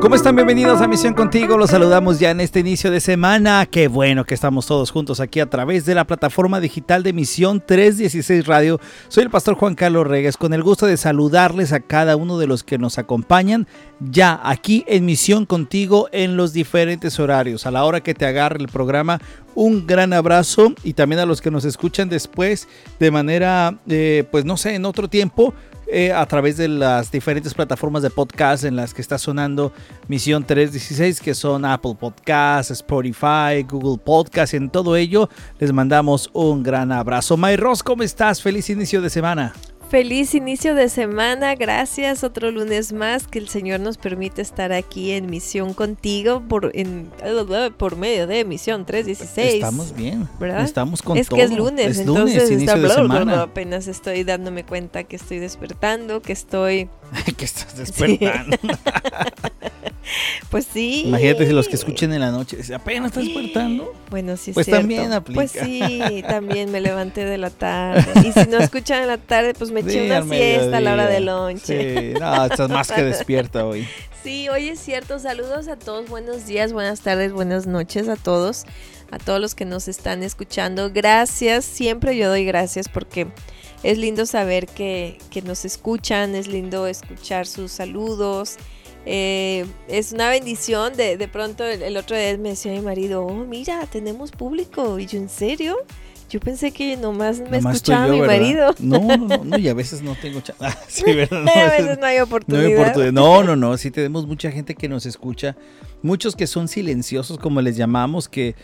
¿Cómo están? Bienvenidos a Misión Contigo. Los saludamos ya en este inicio de semana. Qué bueno que estamos todos juntos aquí a través de la plataforma digital de Misión 316 Radio. Soy el pastor Juan Carlos Regues con el gusto de saludarles a cada uno de los que nos acompañan ya aquí en Misión Contigo en los diferentes horarios. A la hora que te agarre el programa, un gran abrazo y también a los que nos escuchan después de manera, eh, pues no sé, en otro tiempo. Eh, a través de las diferentes plataformas de podcast en las que está sonando Misión 316, que son Apple Podcasts, Spotify, Google Podcasts, en todo ello les mandamos un gran abrazo. Mayros, ¿cómo estás? Feliz inicio de semana. Feliz inicio de semana, gracias. Otro lunes más que el Señor nos permite estar aquí en Misión Contigo por, en, por medio de Misión 316. Estamos bien, ¿verdad? Estamos con Es todo. que es lunes, es lunes, entonces inicio está de bla, bla, bla, semana. apenas estoy dándome cuenta que estoy despertando, que estoy... que estás despertando. Pues sí. Imagínate si los que escuchen en la noche apenas estás despertando. Bueno, sí es Pues cierto. también aplica. Pues sí, también me levanté de la tarde. Y si no escuchan en la tarde, pues me eché una siesta a la hora de lonche. Sí, no, estás más que despierta hoy. Sí, hoy es cierto. Saludos a todos. Buenos días, buenas tardes, buenas noches a todos. A todos los que nos están escuchando. Gracias. Siempre yo doy gracias porque es lindo saber que, que nos escuchan. Es lindo escuchar sus saludos. Eh, es una bendición. De, de pronto el, el otro día me decía mi marido, oh, mira, tenemos público. Y yo, ¿en serio? Yo pensé que nomás me Nomás escuchaba yo, mi ¿verdad? marido. No, no, no, no, y a veces no tengo chance. Ah, sí, ¿verdad? No, a veces no hay No, oportunidad. hay oportunidad. no, no, no, sí tenemos mucha gente que nos escucha, muchos que son silenciosos, como les llamamos, que,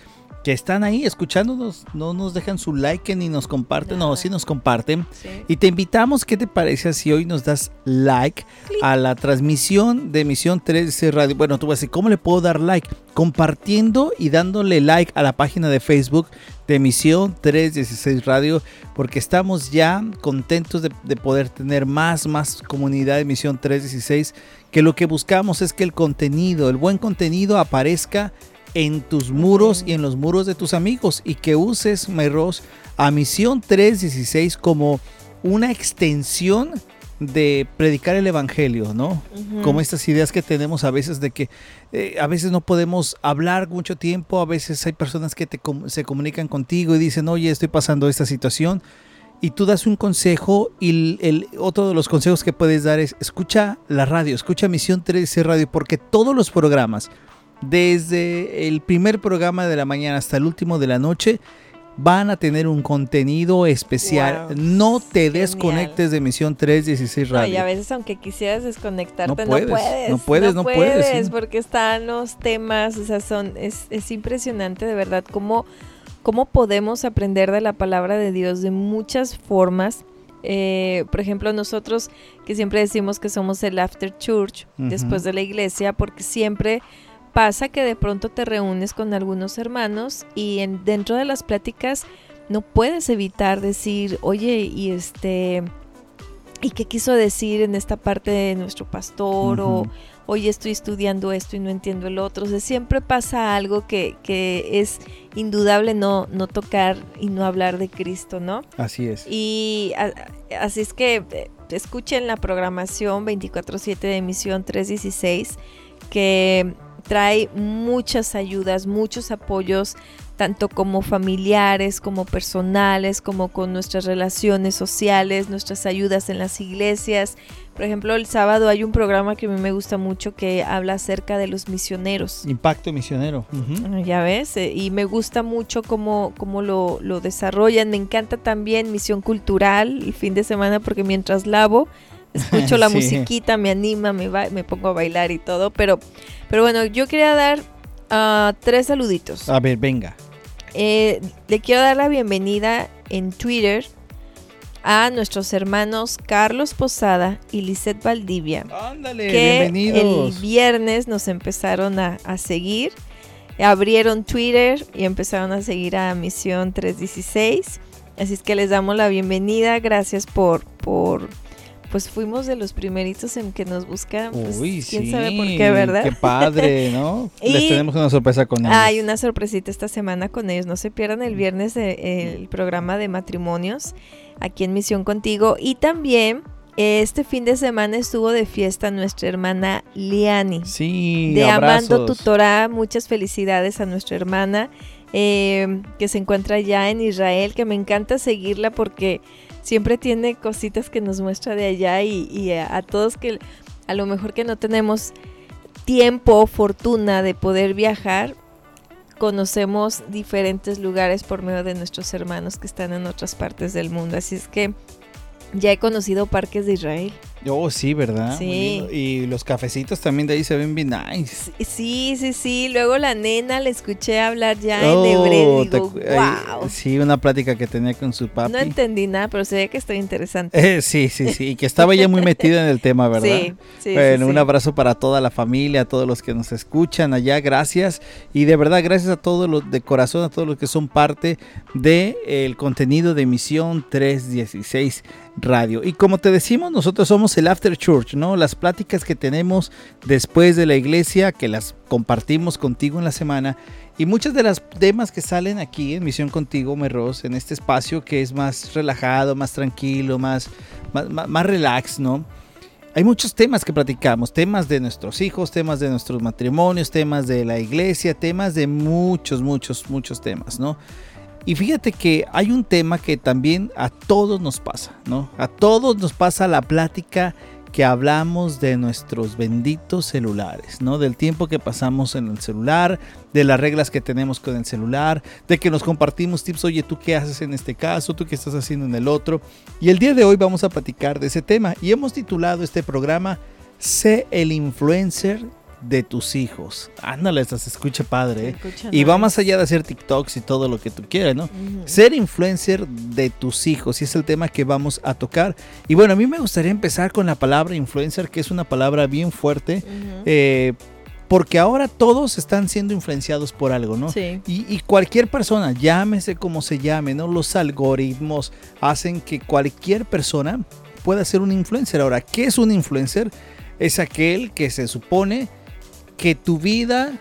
que están ahí escuchándonos, no nos dejan su like ni nos comparten, no, Nada. sí nos comparten. Sí. Y te invitamos, ¿qué te parece si hoy nos das like a la transmisión de Emisión 13 Radio? Bueno, tú vas a decir, ¿cómo le puedo dar like? Compartiendo y dándole like a la página de Facebook de Emisión 316 Radio, porque estamos ya contentos de, de poder tener más, más comunidad de Emisión 316, que lo que buscamos es que el contenido, el buen contenido aparezca en tus muros y en los muros de tus amigos y que uses, Mayros, a Misión 316 como una extensión de predicar el evangelio, ¿no? Como estas ideas que tenemos a veces de que eh, a veces no podemos hablar mucho tiempo, a veces hay personas que te com- se comunican contigo y dicen, oye, estoy pasando esta situación, y tú das un consejo y el, el- otro de los consejos que puedes dar es, escucha la radio, escucha Misión 13 Radio, porque todos los programas, desde el primer programa de la mañana hasta el último de la noche, van a tener un contenido especial. Wow, no te genial. desconectes de Misión 316 No, Radio. y a veces aunque quisieras desconectarte, No no puedes, puedes. no puedes, no puedes, sí. porque están los temas, o sea, son, es, es impresionante de verdad cómo, cómo podemos aprender de la palabra de Dios de muchas formas. Eh, por ejemplo, nosotros que siempre decimos que somos el after church después de la iglesia, porque siempre pasa que de pronto te reúnes con algunos hermanos y en, dentro de las pláticas no puedes evitar decir, oye, y este, ¿y qué quiso decir en esta parte de nuestro pastor? O, oye, estoy estudiando esto y no entiendo el otro. O sea, siempre pasa algo que, que es indudable no, no tocar y no hablar de Cristo, ¿no? Así es. Y a- así es que eh, escuchen la programación 24/7 de emisión 316 que trae muchas ayudas, muchos apoyos, tanto como familiares, como personales, como con nuestras relaciones sociales, nuestras ayudas en las iglesias. Por ejemplo, el sábado hay un programa que a mí me gusta mucho que habla acerca de los misioneros. Impacto misionero. Ya ves, eh, y me gusta mucho cómo, cómo lo, lo desarrollan. Me encanta también Misión Cultural el fin de semana porque mientras lavo, escucho la Sí. musiquita, me anima, me, ba- me pongo a bailar y todo. Pero, pero bueno, yo quería dar ah, tres saluditos. A ver, venga. Eh, le quiero dar la bienvenida en Twitter a nuestros hermanos Carlos Posada y Lisette Valdivia Ándale, que el bienvenidos. viernes nos empezaron a, a seguir. Abrieron Twitter y empezaron a seguir a Misión 316. Así es que les damos la bienvenida. Gracias por, por pues fuimos de los primeritos en que nos buscan. Pues, Uy, quién sí, sabe por qué, ¿verdad? Qué padre, ¿no? Y- Les tenemos una sorpresa con ellos. Hay una sorpresita esta semana con ellos. No se pierdan el viernes de- el programa de matrimonios aquí en Misión Contigo. Y también este fin de semana estuvo de fiesta nuestra hermana Liani. Sí, de Amando. Tutorá. Muchas felicidades a nuestra hermana eh, que se encuentra ya en Israel, que me encanta seguirla porque siempre tiene cositas que nos muestra de allá y, y a, todos que a lo mejor que no tenemos tiempo, fortuna de poder viajar, conocemos diferentes lugares por medio de nuestros hermanos que están en otras partes del mundo. Así es que ya he conocido parques de Israel. Oh, sí, ¿verdad? Sí. Y los cafecitos también de ahí se ven bien nice. Sí, sí, sí. Luego la nena le escuché hablar ya Oh, en hebreo. Digo, wow. Sí, una plática que tenía con su papi. No entendí nada, pero se ve que está interesante. Eh, sí, sí, sí. Y que estaba ya muy metida en el tema, ¿verdad? Sí, sí, Bueno, sí, un sí. abrazo para toda la familia, a todos los que nos escuchan allá, gracias. Y de verdad, gracias a todos los de corazón, a todos los que son parte del el contenido de Misión 316 Radio. Y como te decimos, nosotros somos el After Church, ¿no? Las pláticas que tenemos después de la iglesia, que las compartimos contigo en la semana. Y muchos de los temas que salen aquí en Misión Contigo, Merros, en este espacio que es más relajado, más tranquilo, más, más- más relax, ¿no? Hay muchos temas que platicamos, temas de nuestros hijos, temas de nuestros matrimonios, temas de la iglesia, temas de muchos, muchos, muchos temas, ¿no? Y fíjate que hay un tema que también a todos nos pasa, ¿no? A todos nos pasa la plática que hablamos de nuestros benditos celulares, ¿no? Del tiempo que pasamos en el celular, de las reglas que tenemos con el celular, de que nos compartimos tips, oye, ¿tú qué haces en este caso? ¿Tú qué estás haciendo en el otro? Y el día de hoy vamos a platicar de ese tema y hemos titulado este programa Sé el influencer de tus hijos. Ándale, se escucha padre, ¿eh? Escucha Y va más allá de hacer TikToks y todo lo que tú quieras, ¿no? Ser influencer de tus hijos, y es el tema que vamos a tocar. Y bueno, a mí me gustaría empezar con la palabra influencer, que es una palabra bien fuerte, eh, porque ahora todos están siendo influenciados por algo, ¿no? Sí. Y, y cualquier persona, llámese como se llame, ¿no? Los algoritmos hacen que cualquier persona pueda ser un influencer. Ahora, ¿qué es un influencer? Es aquel que se supone que tu vida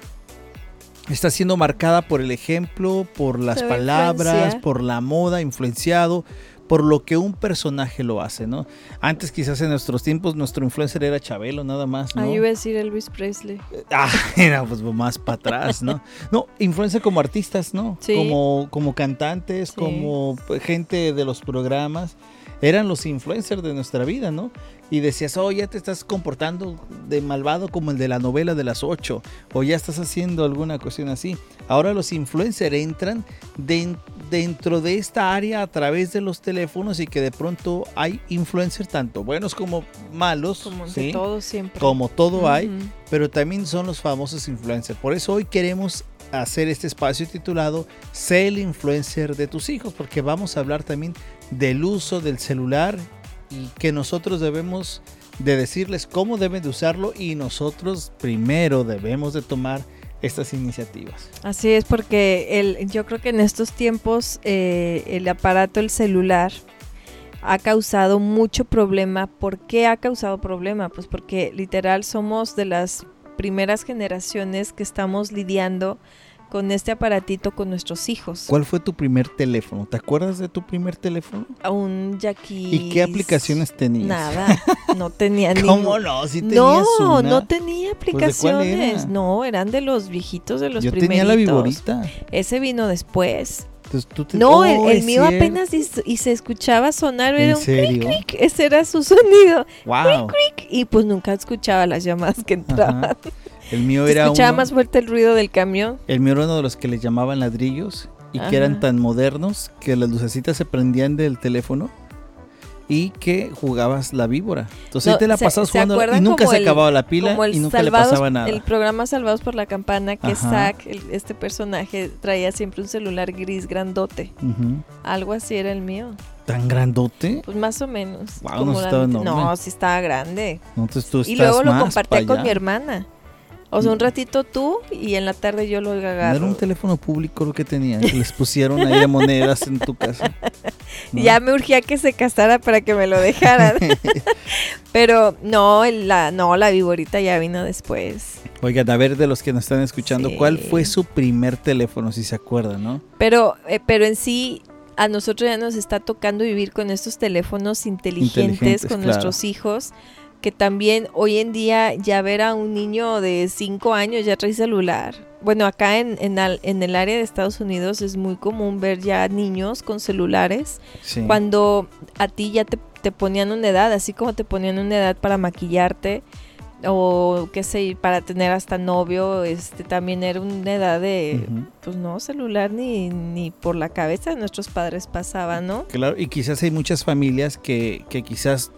está siendo marcada por el ejemplo, por las palabras, por la moda, influenciado por lo que un personaje lo hace, ¿no? Antes quizás en nuestros tiempos nuestro influencer era Chabelo nada más, ¿no? Ah, yo iba a decir Elvis Presley. Ah, era pues más para atrás, ¿no? No, influencia como artistas, ¿no? Sí. Como, como cantantes, Sí. como gente de los programas. Eran los influencers de nuestra vida, ¿no? Y decías, oh, ya te estás comportando de malvado como el de la novela de las ocho, o ya estás haciendo alguna cuestión así. Ahora los influencers entran den- dentro de esta área a través de los teléfonos y que de pronto hay influencers tanto buenos como malos, Como de ¿sí? todo siempre. como todo hay pero también son los famosos influencers. Por eso hoy queremos hacer este espacio titulado Sé el influencer de tus hijos, porque vamos a hablar también del uso del celular y que nosotros debemos de decirles cómo deben de usarlo y nosotros primero debemos de tomar estas iniciativas. Así es, porque el, yo creo que en estos tiempos eh, el aparato, el celular, ha causado mucho problema. ¿Por qué ha causado problema? Pues porque literal somos de las primeras generaciones que estamos lidiando con este aparatito con nuestros hijos. ¿Cuál fue tu primer teléfono? ¿Te acuerdas de tu primer teléfono? Un Jackie. ¿Y qué aplicaciones tenías? Nada, no tenía ni. ¿Cómo no? Si tenías No, una. no tenía Pues, ¿de cuál aplicaciones. era? no, eran de los viejitos, de los Yo primeritos. tenía la viborita. Ese vino después. Entonces, tú te- No, Oh, el, el mío cierto. apenas y, y se escuchaba sonar, ¿En era un serio? cric, ese era su sonido. Wow. Y pues nunca escuchaba las llamadas que entraban. Ajá. El mío era escuchaba uno, más fuerte el ruido del camión. el mío era uno de los que les llamaban ladrillos y Ajá. que eran tan modernos que las lucecitas se prendían del teléfono y que jugabas la víbora. Entonces No, ahí te la ¿se- pasabas se jugando y nunca se el- acababa la pila y nunca Salvados- le pasaba nada. El programa Salvados por la Campana, que Ajá. Zack, el- este personaje, traía siempre un celular gris grandote. Algo así era el mío. ¿Tan grandote? Pues más o menos. Como no la- estaba no, sí estaba grande. Entonces tú Y estás luego lo más compartía pa' con mi hermana. O sea, un ratito tú y en la tarde yo lo agarro. Era un teléfono público lo que tenían, que les pusieron ahí de monedas en tu casa. Ya me urgía que se casara para que me lo dejaran. Pero no, la, no, la viborita ya vino después. Oigan, a ver de los que nos están escuchando, ¿cuál fue su primer teléfono, si se acuerdan, no? Pero, eh, pero en sí, a nosotros ya nos está tocando vivir con estos teléfonos inteligentes, con nuestros hijos que también hoy en día ya ver a un niño de 5 años ya trae celular. Bueno, acá en, en, el área de Estados Unidos es muy común ver ya niños con celulares. Cuando a ti ya te, ponían una edad, así como te ponían una edad para maquillarte o qué sé, para tener hasta novio, este también era una edad de, pues no, celular ni, ni por la cabeza de nuestros padres pasaba, ¿no? Claro, y quizás hay muchas familias que, que quizás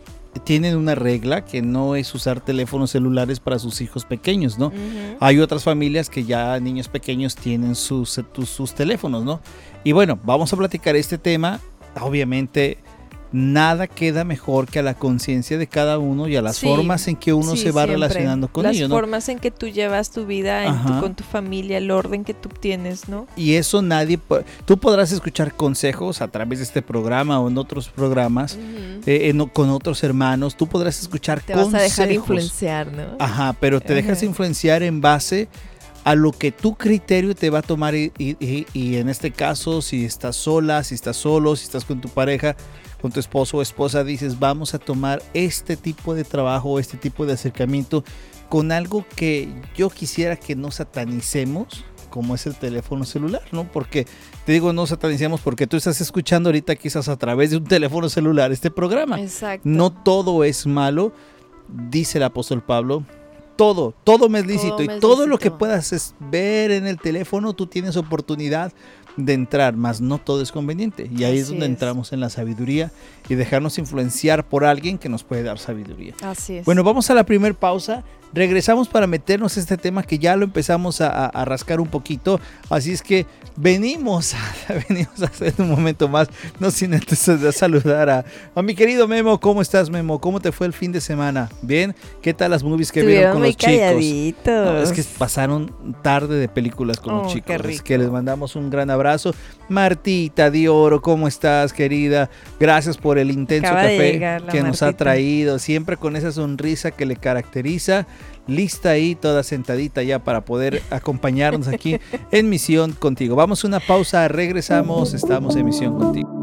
tienen una regla que no es usar teléfonos celulares para sus hijos pequeños, ¿no? Hay otras familias que ya niños pequeños tienen sus, sus teléfonos, ¿no? Y bueno, vamos a platicar este tema. Obviamente, nada queda mejor que a la conciencia de cada uno y a las formas en que uno se va relacionando con ellos. Las formas en que tú llevas tu vida con tu familia, el orden que tú tienes, ¿no? Y eso nadie, tú podrás escuchar consejos a través de este programa o en otros programas, eh, con otros hermanos, tú podrás escuchar te Te vas a dejar influenciar, ¿no? Ajá, pero te dejas influenciar en base a lo que tu criterio te va a tomar y, y, en este caso si estás sola, si estás solo, si estás con tu pareja, con tu esposo o esposa dices, vamos a tomar este tipo de trabajo, este tipo de acercamiento con algo que yo quisiera que no satanicemos, como es el teléfono celular, ¿no? Porque te digo, no satanicemos porque tú estás escuchando ahorita quizás a través de un teléfono celular este programa. Exacto. No todo es malo, dice el apóstol Pablo. Todo, todo me es lícito y todo lo que puedas ver en el teléfono, tú tienes oportunidad de entrar, más no todo es conveniente. Y ahí es donde entramos en la sabiduría y dejarnos influenciar por alguien que nos puede dar sabiduría. Así es. Bueno, vamos a la primera pausa. Regresamos para meternos este tema que ya lo empezamos a, rascar un poquito. Así es que venimos, a, venimos a hacer un momento más. No sin antes saludar a, a, mi querido Memo. ¿Cómo estás, Memo? ¿Cómo te fue el fin de semana? ¿Bien? ¿Qué tal las movies que vieron con los chicos? es que pasaron tarde de películas con los oh, chicos. Es que les mandamos un gran abrazo. Martita de Oro, ¿cómo estás, querida? Gracias por el intenso café que nos ha traído. Siempre con esa sonrisa que le caracteriza lista ahí, toda sentadita ya para poder acompañarnos aquí en Misión Contigo. Vamos a una pausa, regresamos, estamos en Misión Contigo.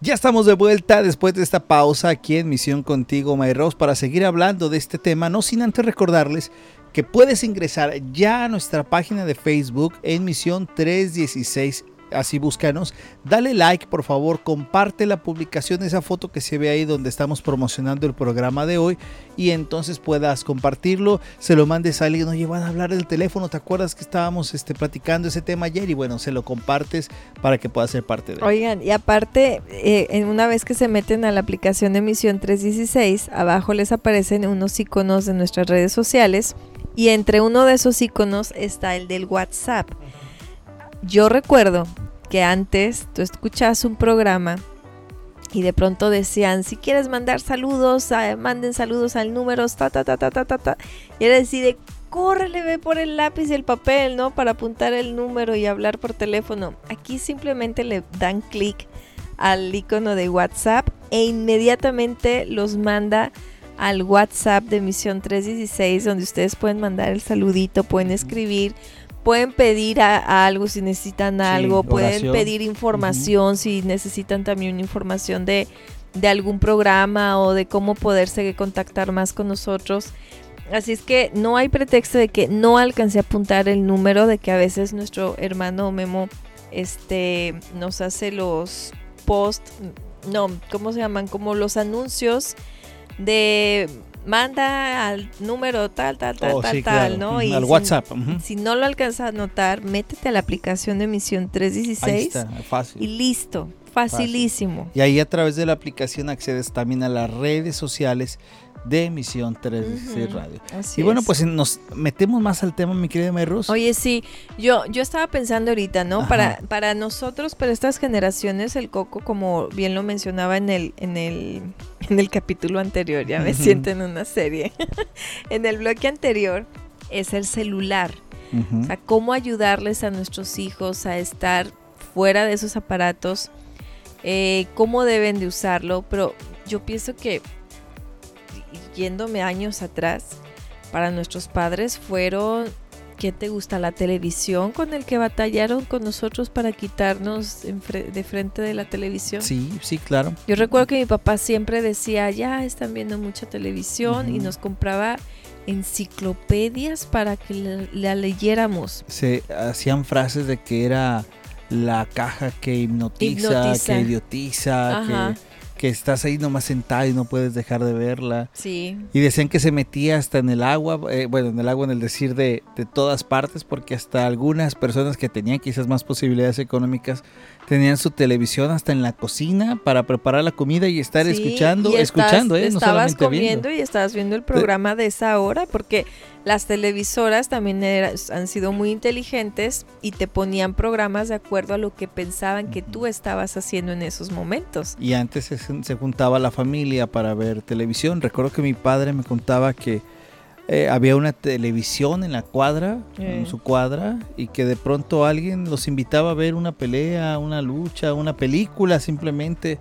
Ya estamos de vuelta después de esta pausa aquí en Misión Contigo, Rose, para seguir hablando de este tema, no sin antes recordarles que puedes ingresar ya a nuestra página de Facebook en Misión 316 así búscanos. Dale like, por favor, comparte la publicación, esa foto que se ve ahí donde estamos promocionando el programa de hoy y entonces puedas compartirlo, se lo mandes a alguien, oye, van a hablar del teléfono, ¿te acuerdas que estábamos este, platicando ese tema ayer? Y bueno, se lo compartes para que pueda ser parte de Oigan, y aparte, eh, una vez que se meten a la aplicación de emisión 316, abajo les aparecen unos iconos de nuestras redes sociales y entre uno de esos iconos está el del WhatsApp. Yo recuerdo que antes tú escuchabas un programa y de pronto decían, si quieres mandar saludos, manden saludos al número, ta, ta, ta, ta, ta, ta, Y era decir, córrele, ve por el lápiz y el papel, ¿no? Para apuntar el número y hablar por teléfono. Aquí simplemente le dan clic al icono de WhatsApp e inmediatamente los manda al WhatsApp de Misión 316, donde ustedes pueden mandar el saludito, pueden escribir, pueden pedir algo si necesitan algo, pueden pedir información si necesitan también información de, de, algún programa o de cómo poderse contactar más con nosotros. Así es que no hay pretexto de que no alcancé a apuntar el número, de que a veces nuestro hermano Memo este, nos hace los post, no, ¿cómo se llaman? Como los anuncios de manda al número tal, tal, tal, Oh, tal, sí, tal, claro. ¿no? Y al si- WhatsApp. Si no lo alcanzas a notar, métete a la aplicación de emisión Ahí 316 está, fácil. y listo, facilísimo. Y ahí a través de la aplicación accedes también a las redes sociales de emisión 316 Ujú, Radio. así Y bueno, es. pues nos metemos más al tema, mi querida Mayrus. Oye, sí, yo, yo estaba pensando ahorita, ¿no? Ajá. Para, para nosotros, para estas generaciones, el coco, como bien lo mencionaba en el, en el, en el capítulo anterior, ya me siento en una serie. en el bloque anterior es el celular. O sea, cómo ayudarles a nuestros hijos a estar fuera de esos aparatos, eh, cómo deben de usarlo, pero yo pienso que yéndome años atrás, para nuestros padres fueron, ¿qué te gusta? La televisión con el que batallaron con nosotros para quitarnos de frente de la televisión. Sí, sí, claro. Yo recuerdo que mi papá siempre decía, ya están viendo mucha televisión y nos compraba enciclopedias para que la, la leyéramos. Se hacían frases de que era la caja que hipnotiza, Hipnotiza. que idiotiza, Ajá. que, que estás ahí nomás sentada y no puedes dejar de verla. Sí, Y decían que se metía hasta en el agua, eh, bueno, en el agua en el decir de, de todas partes, porque hasta algunas personas que tenían quizás más posibilidades económicas tenían su televisión hasta en la cocina para preparar la comida y estar Sí, escuchando, y estás- escuchando, ¿eh? No estabas comiendo viendo. y estabas viendo el programa de esa hora porque las televisoras también era- han sido muy inteligentes y te ponían programas de acuerdo a lo que pensaban que tú estabas haciendo en esos momentos. Y antes se, se juntaba la familia para ver televisión. Recuerdo que mi padre me contaba que eh, había una televisión en la cuadra, en su cuadra, y que de pronto alguien los invitaba a ver una pelea, una lucha, una película simplemente.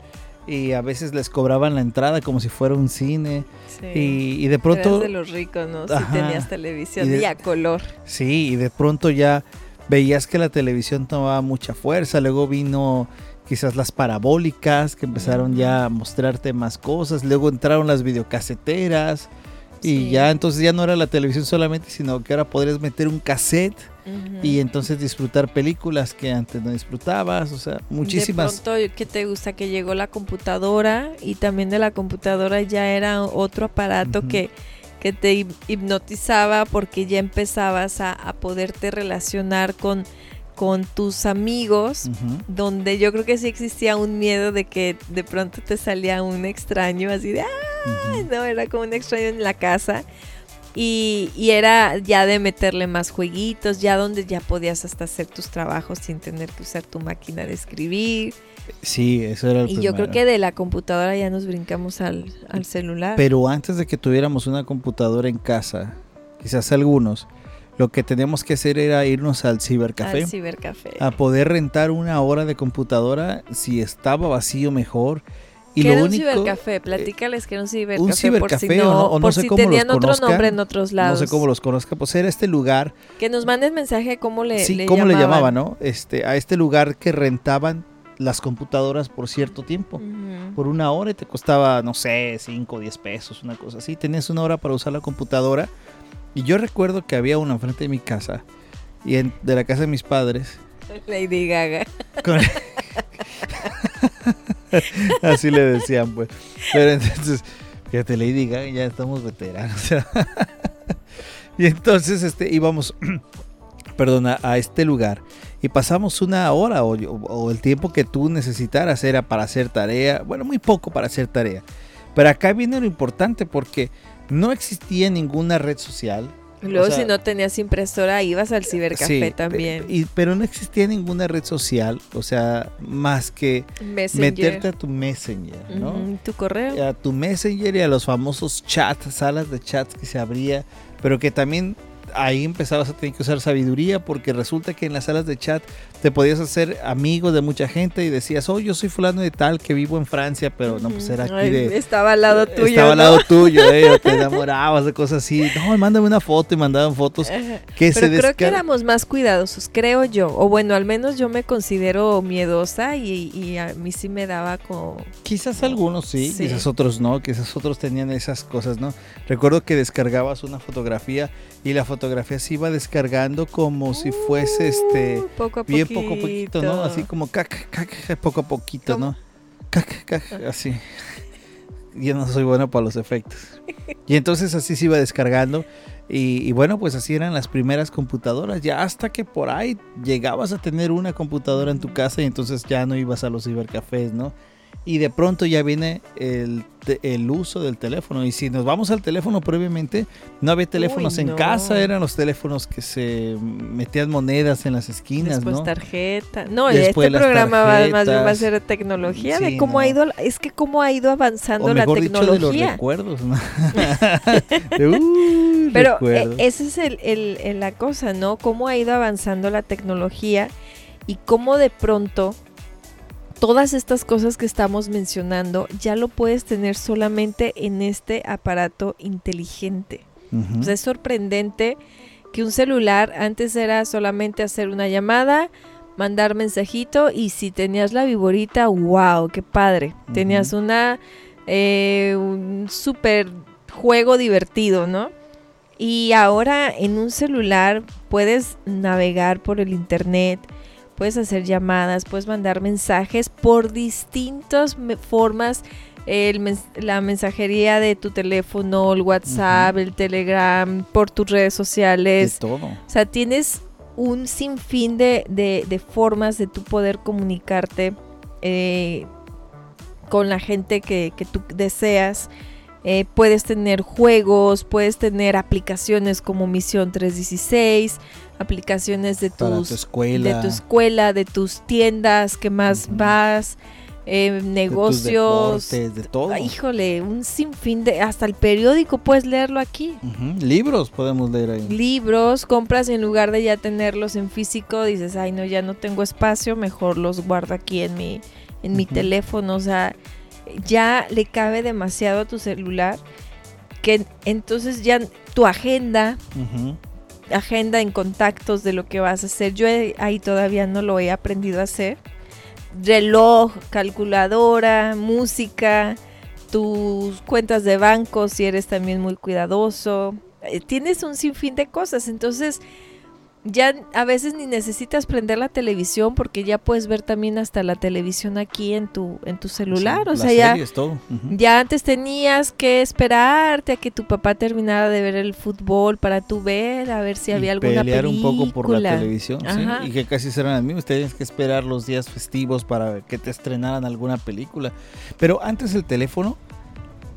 Y a veces les cobraban la entrada como si fuera un cine. Sí. Y, y de Eras pronto... de los ricos, ¿no? Si tenías televisión Y y, de- a color. Sí, y de pronto ya veías que la televisión tomaba mucha fuerza, luego vino quizás las parabólicas que empezaron ya a mostrarte más cosas, luego entraron las videocaseteras y Sí. ya entonces ya no era la televisión solamente, sino que ahora podrías meter un cassette y entonces disfrutar películas que antes no disfrutabas, o sea, muchísimas... De pronto, ¿qué te gusta? Que llegó la computadora y también de la computadora ya era otro aparato que, que te hip- hipnotizaba porque ya empezabas a, a poderte relacionar con, con tus amigos. Donde yo creo que sí existía un miedo de que de pronto te salía un extraño así de, ¡ah! No, era como un extraño en la casa. Y, y era ya de meterle más jueguitos, ya donde ya podías hasta hacer tus trabajos sin tener que usar tu máquina de escribir. Sí, eso era el Y yo creo que de la computadora ya nos brincamos al, al celular. Pero antes de que tuviéramos una computadora en casa, quizás algunos, lo que teníamos que hacer era irnos al cibercafé. Al cibercafé. a poder rentar una hora de computadora si estaba vacío mejor y ¿Qué lo era un único cibercafé? Platícales que era un cibercafé. cibercafé, por si o no, no- o no por sé si cómo los tenían otro conozcan, nombre en otros no lados. sé cómo los conozca pues era este lugar Que nos manden mensaje cómo le, sí le cómo le llamaban no este a este lugar que rentaban las computadoras por cierto tiempo por una hora y te costaba no sé 5 o 10 pesos una cosa así tenías una hora para usar la computadora y yo recuerdo que había una enfrente de mi casa y en- de la casa de mis padres Lady Gaga. Con- Así le decían, pues. Pero entonces, fíjate, Lady Gaga, ya estamos veteranos. y entonces este, íbamos, perdona, a este lugar. Y pasamos una hora o, o el tiempo que tú necesitaras era para hacer tarea. Bueno, muy poco para hacer tarea. Pero acá viene lo importante porque no existía ninguna red social. Luego, O sea, si no tenías impresora, ibas al cibercafé Sí, también. y- pero no existía ninguna red social, o sea, más que Messenger. meterte a tu Messenger, ¿no? Tu correo. A tu Messenger y a los famosos chats, salas de chats que se abría, pero que también ahí empezabas a tener que usar sabiduría porque resulta que en las salas de chat te podías hacer amigo de mucha gente y decías, oh, yo soy fulano de tal que vivo en Francia, pero no, pues era aquí de... Estaba al lado tuyo. Estaba al lado tuyo, eh, te enamorabas de cosas así. No, mándame una foto y mandaban fotos que pero creo que éramos más cuidadosos, creo yo. O bueno, al menos yo me considero miedosa y, a mí sí me daba como... Quizás algunos sí, quizás otros no, quizás otros tenían esas cosas, ¿no? Recuerdo que descargabas una fotografía y la fotografía se iba descargando como si fuese este uh, poco a bien poco a poquito, ¿no? Así como cac, cac, poco a poquito, ¿no? Cac, cac, así. Yo no soy bueno para los efectos. Y entonces así se iba descargando. Y, y, bueno, pues así eran las primeras computadoras. Ya hasta que por ahí llegabas a tener una computadora en tu casa y entonces ya no ibas a los cibercafés, ¿no? Y de pronto ya viene el, el, uso del teléfono. Y si nos vamos al teléfono previamente, no había teléfonos en casa, eran los teléfonos que se metían monedas en las esquinas. Después tarjeta. No, este programa va, más bien va a ser tecnología, de cómo ha ido, es que cómo ha ido avanzando la tecnología. de los recuerdos, ¿no? Pero eh, esa es el, el, la cosa, ¿no? Cómo ha ido avanzando la tecnología y cómo de pronto todas estas cosas que estamos mencionando ya lo puedes tener solamente en este aparato inteligente. es sorprendente que un celular antes era solamente hacer una llamada, mandar mensajito y si tenías la viborita, wow, qué padre. Tenías una eh, un super juego divertido, ¿no? Y ahora en un celular puedes navegar por el internet, puedes hacer llamadas, puedes mandar mensajes por distintas formas. la mensajería de tu teléfono, el WhatsApp, el Telegram, por tus redes sociales. todo. O sea, tienes un sinfín de, de, formas de tu poder comunicarte eh, con la gente que, que tú deseas. Eh, puedes tener juegos, puedes tener aplicaciones como Misión 316, aplicaciones de tus, tu escuela. de tu escuela, de tus tiendas que más vas, eh, negocios, de, de todo. híjole, un sinfín de, hasta el periódico puedes leerlo aquí. Libros podemos leer ahí. Libros, compras en lugar de ya tenerlos en físico, dices, ay no, ya no tengo espacio, mejor los guardo aquí en mi, en mi teléfono, o sea, ya le cabe demasiado a tu celular que entonces ya tu agenda agenda en contactos de lo que vas a hacer. Yo ahí todavía no lo he aprendido a hacer. Reloj, calculadora, música, tus cuentas de banco si eres también muy cuidadoso. Eh, tienes un sinfín de cosas. Entonces, ya a veces ni necesitas prender la televisión porque ya puedes ver también hasta la televisión aquí en tu en tu celular, o sea, ya ya antes tenías que esperarte a que tu papá terminara de ver el fútbol para tú ver a ver si había alguna pelear un poco por la televisión, y que casi serán las mismas, tenías que esperar los días festivos para que te estrenaran alguna película. Pero antes el teléfono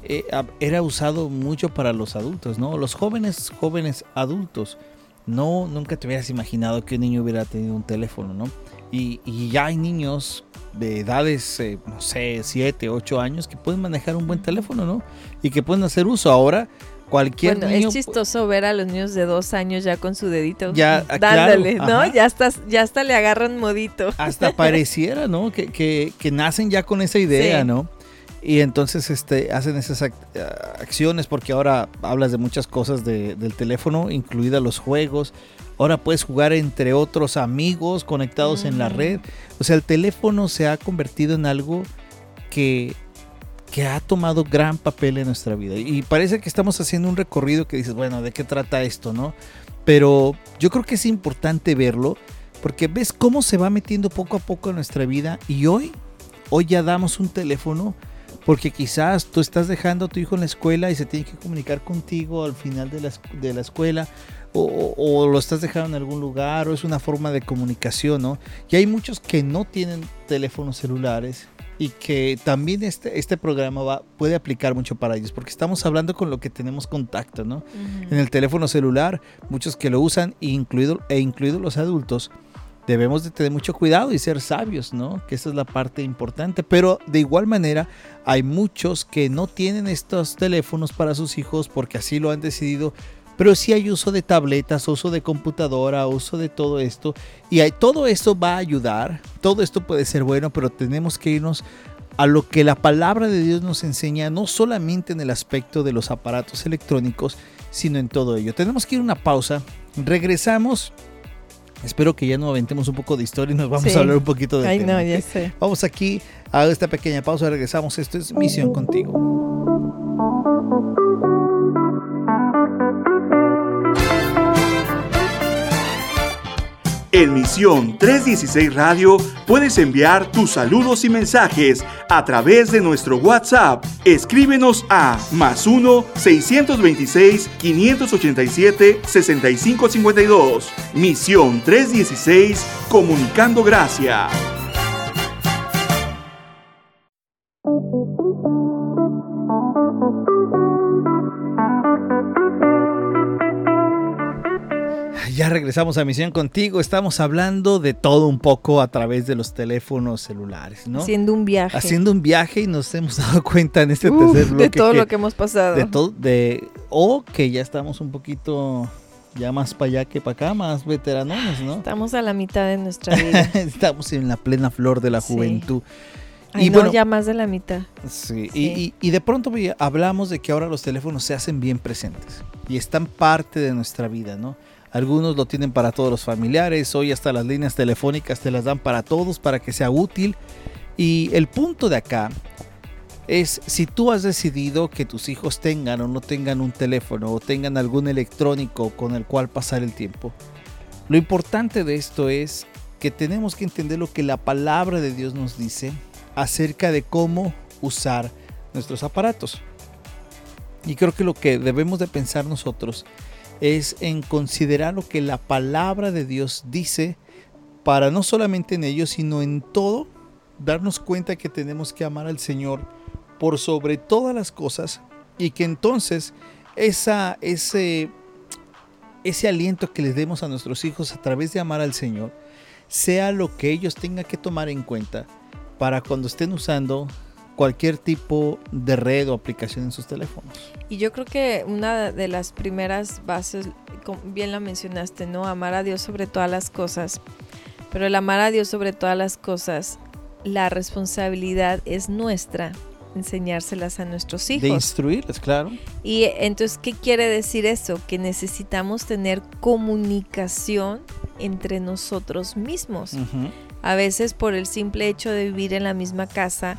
eh, era usado mucho para los adultos, ¿no? Los jóvenes, jóvenes adultos no, nunca te hubieras imaginado que un niño hubiera tenido un teléfono, ¿no? Y, ya hay niños de edades, eh, no sé, 7, 8 años que pueden manejar un buen teléfono, ¿no? Y que pueden hacer uso. Ahora, cualquier bueno, Es chistoso ver a los niños de 2 años ya con su dedito. Ya, ah, dándole, ¿no? Ya hasta, ya hasta le agarran modito. Hasta pareciera, ¿no? Que, que, que nacen ya con esa idea, ¿no? Y entonces este, hacen esas acciones porque ahora hablas de muchas cosas del teléfono, incluidas los juegos. Ahora puedes jugar entre otros amigos conectados en la red. O sea, el teléfono se ha convertido en algo que, que ha tomado gran papel en nuestra vida. Y parece que estamos haciendo un recorrido que dices, bueno, ¿de qué trata esto, no? Pero yo creo que es importante verlo porque ves cómo se va metiendo poco a poco en nuestra vida y hoy, hoy ya damos un teléfono porque quizás tú estás dejando a tu hijo en la escuela y se tiene que comunicar contigo al final de la, de la escuela. O, lo estás dejando en algún lugar, o es una forma de comunicación, ¿no? Y hay muchos que no tienen teléfonos celulares y que también este, este programa va, puede aplicar mucho para ellos, porque estamos hablando con lo que tenemos contacto, ¿no? En el teléfono celular, muchos que lo usan, incluido, e incluidos los adultos, debemos de tener mucho cuidado y ser sabios, ¿no? Que esa es la parte importante. Pero de igual manera, hay muchos que no tienen estos teléfonos para sus hijos porque así lo han decidido pero sí hay uso de tabletas, uso de computadora, uso de todo esto. Y todo esto va a ayudar, todo esto puede ser bueno, pero tenemos que irnos a lo que la palabra de Dios nos enseña, no solamente en el aspecto de los aparatos electrónicos, sino en todo ello. Tenemos que ir a una pausa, regresamos. Espero que ya no aventemos un poco de historia y nos vamos a hablar un poquito de Ay, tema. no, ya sé. Vamos aquí a esta pequeña pausa, regresamos. Esto es Misión Contigo. En Misión 316 Radio puedes enviar tus saludos y mensajes a través de nuestro WhatsApp. Escríbenos a más 1-626-587-6552. Misión 316 Comunicando Gracia. Regresamos a Misión Contigo. Estamos hablando de todo un poco a través de los teléfonos celulares, ¿no? Haciendo un viaje. Haciendo un viaje y nos hemos dado cuenta en este Uf, tercer bloque de todo que- lo que hemos pasado. de todo de o que ya estamos un poquito ya más para allá que para acá, más veteranones, ¿no? Estamos a la mitad de nuestra vida. Estamos en la plena flor de la Sí. juventud. Ay, Y no, bueno- ya más de la mitad. Sí, Sí. Y, de pronto hablamos de que ahora los teléfonos se hacen bien presentes y están parte de nuestra vida, ¿no? Algunos lo tienen para todos los familiares, hoy hasta las líneas telefónicas te las dan para todos para que sea útil. Y el punto de acá es si tú has decidido que tus hijos tengan o no tengan un teléfono o tengan algún electrónico con el cual pasar el tiempo. Lo importante de esto es que tenemos que entender lo que la palabra de Dios nos dice acerca de cómo usar nuestros aparatos. Y creo que lo que debemos de pensar nosotros es en considerar lo que la palabra de Dios dice para no solamente en ello, sino en todo, darnos cuenta que tenemos que amar al Señor por sobre todas las cosas y que entonces esa, ese, ese aliento que les demos a nuestros hijos a través de amar al Señor sea lo que ellos tengan que tomar en cuenta para cuando estén usando cualquier tipo de red o aplicación en sus teléfonos. Y yo creo que una de las primeras bases, como bien la mencionaste, ¿no? Amar a Dios sobre todas las cosas. Pero el amar a Dios sobre todas las cosas, la responsabilidad es nuestra, enseñárselas a nuestros De hijos. instruirles, claro. Y entonces, ¿qué quiere decir eso? Que necesitamos tener comunicación entre nosotros mismos. A veces por el simple hecho de vivir en la misma casa,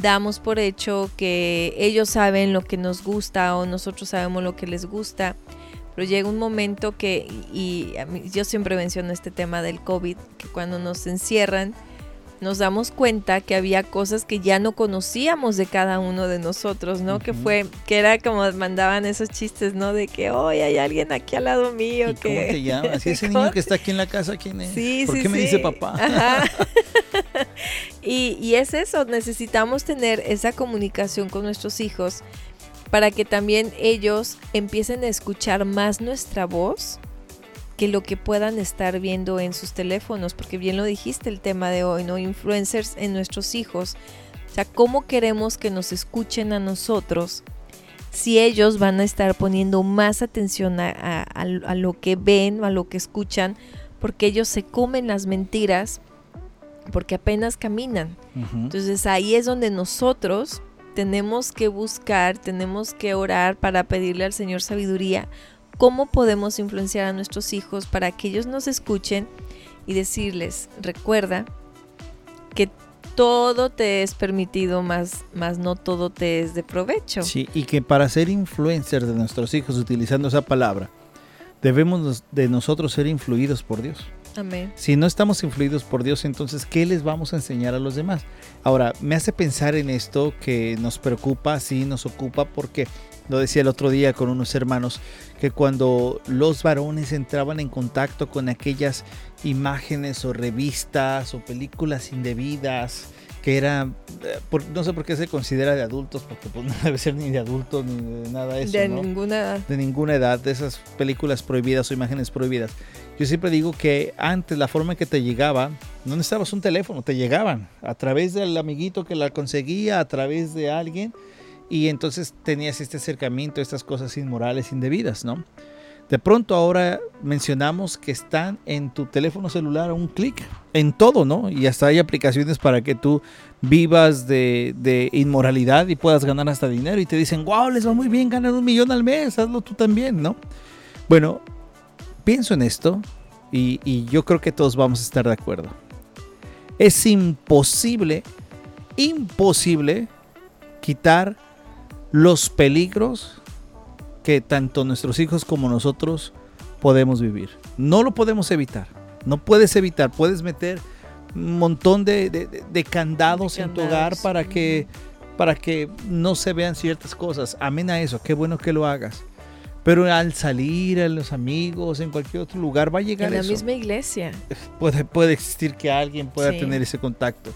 damos por hecho que ellos saben lo que nos gusta o nosotros sabemos lo que les gusta. Pero llega un momento que, y yo siempre menciono este tema del COVID, que cuando nos encierran, nos damos cuenta que había cosas que ya no conocíamos de cada uno de nosotros, ¿no? Que fue, que era como mandaban esos chistes, ¿no? De que, hoy hay alguien aquí al lado mío ¿Y que... cómo te llamas? ¿Y ese ¿Cómo niño que está aquí en la casa, quién es? Sí, ¿Por sí, qué me dice papá? Ajá. y, y es eso, necesitamos tener esa comunicación con nuestros hijos para que también ellos empiecen a escuchar más nuestra voz que lo que puedan estar viendo en sus teléfonos, porque bien lo dijiste el tema de hoy, ¿no? Influencers en nuestros hijos. O sea, ¿cómo queremos que nos escuchen a nosotros si ellos van a estar poniendo más atención a, a- a- a lo que ven, a lo que escuchan, porque ellos se comen las mentiras porque apenas caminan. Ujú. Entonces ahí es donde nosotros tenemos que buscar, tenemos que orar para pedirle al Señor sabiduría, cómo podemos influenciar a nuestros hijos para que ellos nos escuchen y decirles, recuerda que todo te es permitido, más, más no todo te es de provecho. Sí, y que para ser influencer de nuestros hijos utilizando esa palabra, debemos de nosotros ser influidos por Dios. Amén. Si no estamos influidos por Dios, entonces, ¿qué les vamos a enseñar a los demás? Ahora, me hace pensar en esto que nos preocupa, sí, nos ocupa, porque lo decía el otro día con unos hermanos, que cuando los varones entraban en contacto con aquellas imágenes o revistas o películas indebidas, que eran, eh, por- no sé por qué se considera de adultos, porque pues, no debe ser ni de adultos ni de nada de eso. de ¿no? ninguna edad. de ninguna edad, de esas películas prohibidas o imágenes prohibidas. Yo siempre digo que antes la forma en que te llegaba, no necesitabas un teléfono, te llegaban a través del amiguito que la conseguía, a través de alguien, y entonces tenías este acercamiento, estas cosas inmorales, indebidas, ¿no? De pronto ahora mencionamos que están en tu teléfono celular a un clic, en todo, ¿no? Y hasta hay aplicaciones para que tú vivas de, de, inmoralidad y puedas ganar hasta dinero. Y te dicen, wow, les va muy bien ganar un millón al mes, hazlo tú también, ¿no? Bueno, pienso en esto y, y yo creo que todos vamos a estar de acuerdo. Es imposible, imposible quitar los peligros que tanto nuestros hijos como nosotros podemos vivir. No lo podemos evitar. No puedes evitar. Puedes meter un montón de, de, de candados, en tu hogar para que, para que no se vean ciertas cosas. Amén a eso. Qué bueno que lo hagas. Pero al salir a los amigos, en cualquier otro lugar, va a llegar En la eso. misma iglesia. Puede, puede existir que alguien pueda Sí. tener ese contacto.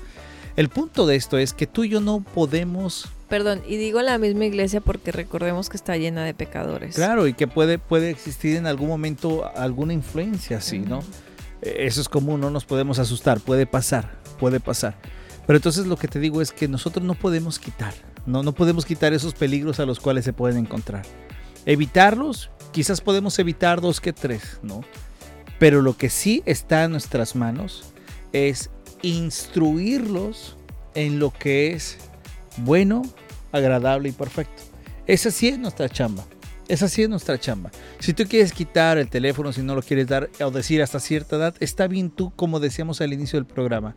El punto de esto es que tú y yo no podemos Perdón, y digo la misma iglesia porque recordemos que está llena de pecadores. Claro, y que puede, puede existir en algún momento alguna influencia así, ¿no? Eh, Eso es común, no nos podemos asustar, puede pasar, puede pasar. Pero entonces lo que te digo es que nosotros no podemos quitar, no, no podemos quitar esos peligros a los cuales se pueden encontrar. Evitarlos, quizás podemos evitar dos que tres, ¿no? Pero lo que sí está en nuestras manos es instruirlos en lo que es bueno, agradable y perfecto. Esa sí es nuestra chamba. Esa sí es nuestra chamba. Si tú quieres quitar el teléfono, si no lo quieres dar o decir hasta cierta edad, está bien tú, como decíamos al inicio del programa.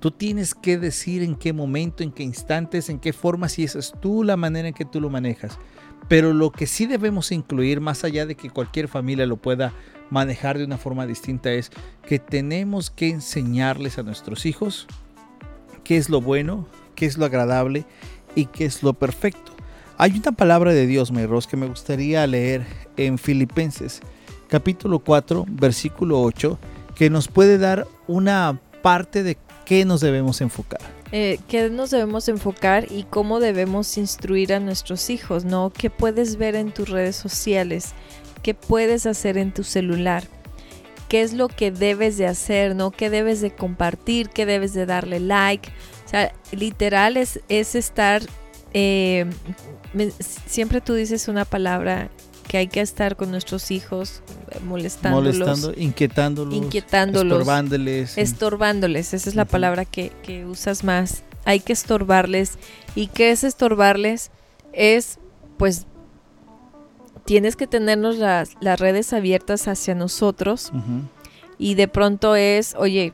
Tú tienes que decir en qué momento, en qué instantes, en qué forma, si esa es tú la manera en que tú lo manejas. Pero lo que sí debemos incluir, más allá de que cualquier familia lo pueda manejar de una forma distinta, es que tenemos que enseñarles a nuestros hijos qué es lo bueno, qué es lo agradable y qué es lo perfecto. Hay una palabra de Dios, Mayros, que me gustaría leer en Filipenses, capítulo 4, versículo 8, que nos puede dar una parte de qué nos debemos enfocar. Eh, ¿Qué nos debemos enfocar y cómo debemos instruir a nuestros hijos? ¿No? ¿Qué puedes ver en tus redes sociales? ¿Qué puedes hacer en tu celular? ¿Qué es lo que debes de hacer? ¿No? ¿Qué debes de compartir? ¿Qué debes de darle like? O sea, literal es, es estar... eh, me- siempre tú dices una palabra que hay que estar con nuestros hijos eh, molestándolos. Molestando, inquietándolos, inquietándolos, estorbándoles. Estorbándoles, esa es la palabra que, que usas más. Hay que estorbarles. ¿Y qué es estorbarles? Es, pues, tienes que tenernos las, las redes abiertas hacia nosotros y de pronto es, oye,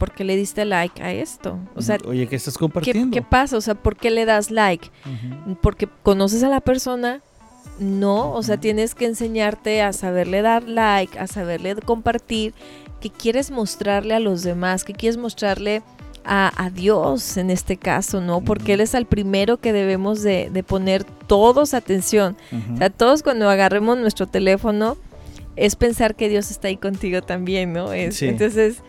¿por qué le diste like a esto? O sea, Oye, ¿qué estás ¿qué, compartiendo? qué pasa? O sea, ¿por qué le das like? Ujú. porque conoces a la persona, no, o sea, tienes que enseñarte a saberle dar like, a saberle compartir, que quieres mostrarle a los demás, que quieres mostrarle a, a Dios en este caso, ¿no? Porque Él es el primero que debemos de, de poner todos atención. Ujú. O sea, todos cuando agarremos nuestro teléfono es pensar que Dios está ahí contigo también, ¿no? Es- Sí. Entonces,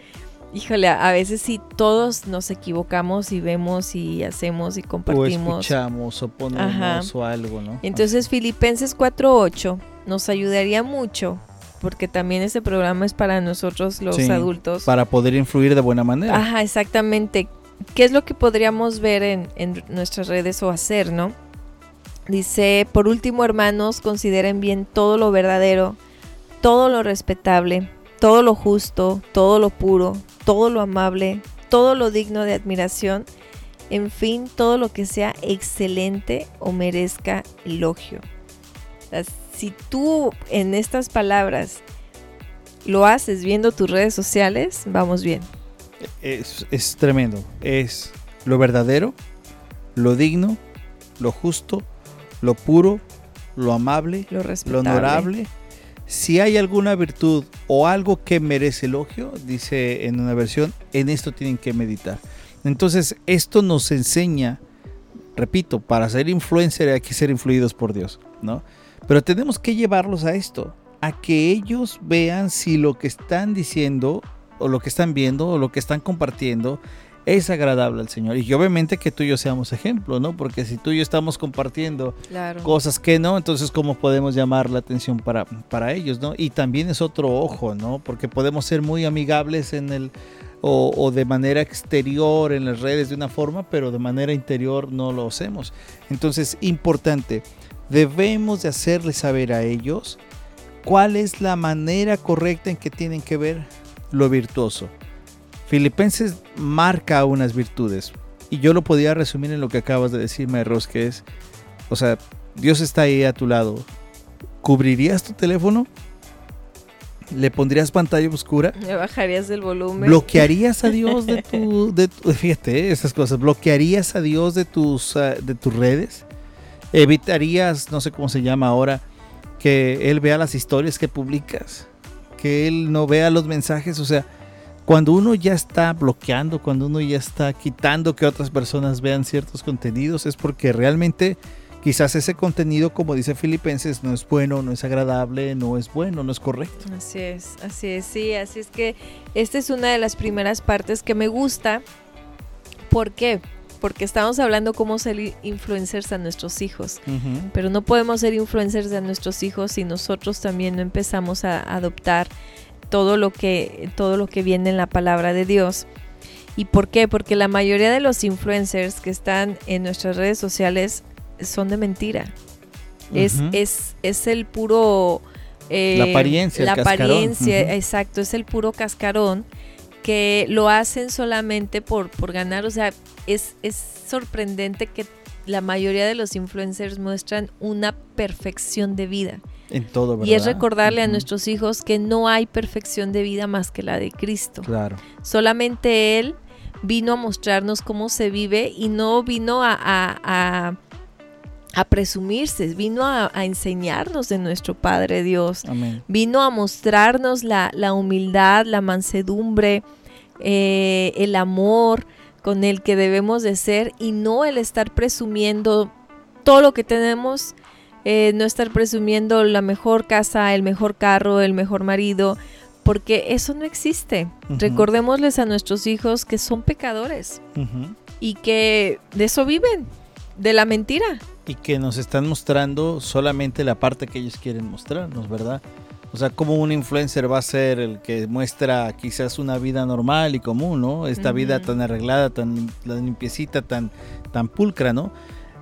híjole, a veces sí todos nos equivocamos y vemos y hacemos y o compartimos. escuchamos o ponemos Ajá. o algo, ¿no? Entonces Filipenses 4.8 nos ayudaría mucho, porque también este programa es para nosotros los Sí, adultos. Para poder influir de buena manera. Ajá, exactamente. ¿Qué es lo que podríamos ver en, en nuestras redes o hacer, no? Dice, por último, hermanos, consideren bien todo lo verdadero, todo lo respetable, todo lo justo, todo lo puro, todo lo amable, todo lo digno de admiración, en fin, todo lo que sea excelente o merezca elogio. Si tú en estas palabras lo haces viendo tus redes sociales, vamos bien. Es, es tremendo. Es lo verdadero, lo digno, lo justo, lo puro, lo amable, Lo lo honorable. Si hay alguna virtud o algo que merece elogio, dice en una versión, en esto tienen que meditar. Entonces, esto nos enseña, repito, para ser influencer hay que ser influidos por Dios, ¿no? Pero tenemos que llevarlos a esto, a que ellos vean si lo que están diciendo o lo que están viendo o lo que están compartiendo es agradable al Señor. Y obviamente que tú y yo seamos ejemplo, ¿no? Porque si tú y yo estamos compartiendo Claro. cosas que no, entonces cómo podemos llamar la atención para, para ellos, ¿no? Y también es otro ojo, ¿no? Porque podemos ser muy amigables en el o, o de manera exterior en las redes de una forma, pero de manera interior no lo hacemos. Entonces, importante, debemos de hacerles saber a ellos ¿Cuál es la manera correcta en que tienen que ver lo virtuoso? Filipenses marca unas virtudes. Y yo lo podía resumir en lo que acabas de decirme, Ros, que es, o sea, Dios está ahí a tu lado. ¿Cubrirías tu teléfono? ¿Le pondrías pantalla oscura? ¿Le bajarías el volumen? ¿Bloquearías a Dios de tu, de fíjate, eh, esas cosas, ¿bloquearías a Dios de tus, ah, de tus redes? ¿Evitarías, no sé cómo se llama ahora, que Él vea las historias que publicas? Que Él no vea los mensajes, o sea, cuando uno ya está bloqueando, cuando uno ya está quitando que otras personas vean ciertos contenidos, es porque realmente quizás ese contenido, como dice Filipenses, no es bueno, no es agradable, no es bueno, no es correcto. Así es, así es, sí, así es que esta es una de las primeras partes que me gusta. ¿Por qué? Porque estamos hablando cómo ser influencers a nuestros hijos, pero no podemos ser influencers a nuestros hijos si nosotros también no empezamos a adoptar todo lo que todo lo que viene en la palabra de Dios. ¿Y por qué? Porque la mayoría de los influencers que están en nuestras redes sociales son de mentira. es, es, es el puro... Eh, la apariencia. La apariencia, exacto, es el puro cascarón que lo hacen solamente por, por ganar. O sea, es, es sorprendente que la mayoría de los influencers muestran una perfección de vida. En todo, ¿verdad? Y es recordarle a nuestros hijos que no hay perfección de vida más que la de Cristo. Claro. Solamente Él vino a mostrarnos cómo se vive y no vino a a presumirse, vino a, enseñarnos de nuestro Padre Dios, vino a mostrarnos la, humildad, la mansedumbre, eh, el amor con el que debemos de ser y no el estar presumiendo todo lo que tenemos, eh, no estar presumiendo la mejor casa, el mejor carro, el mejor marido, porque eso no existe. Recordémosles a nuestros hijos que son pecadores y que de eso viven, de la mentira y que nos están mostrando solamente la parte que ellos quieren mostrarnos, ¿verdad? O sea, como un influencer va a ser el que muestra quizás una vida normal y común, ¿no? Esta vida tan arreglada, tan, limpiecita, tan, tan pulcra, ¿no?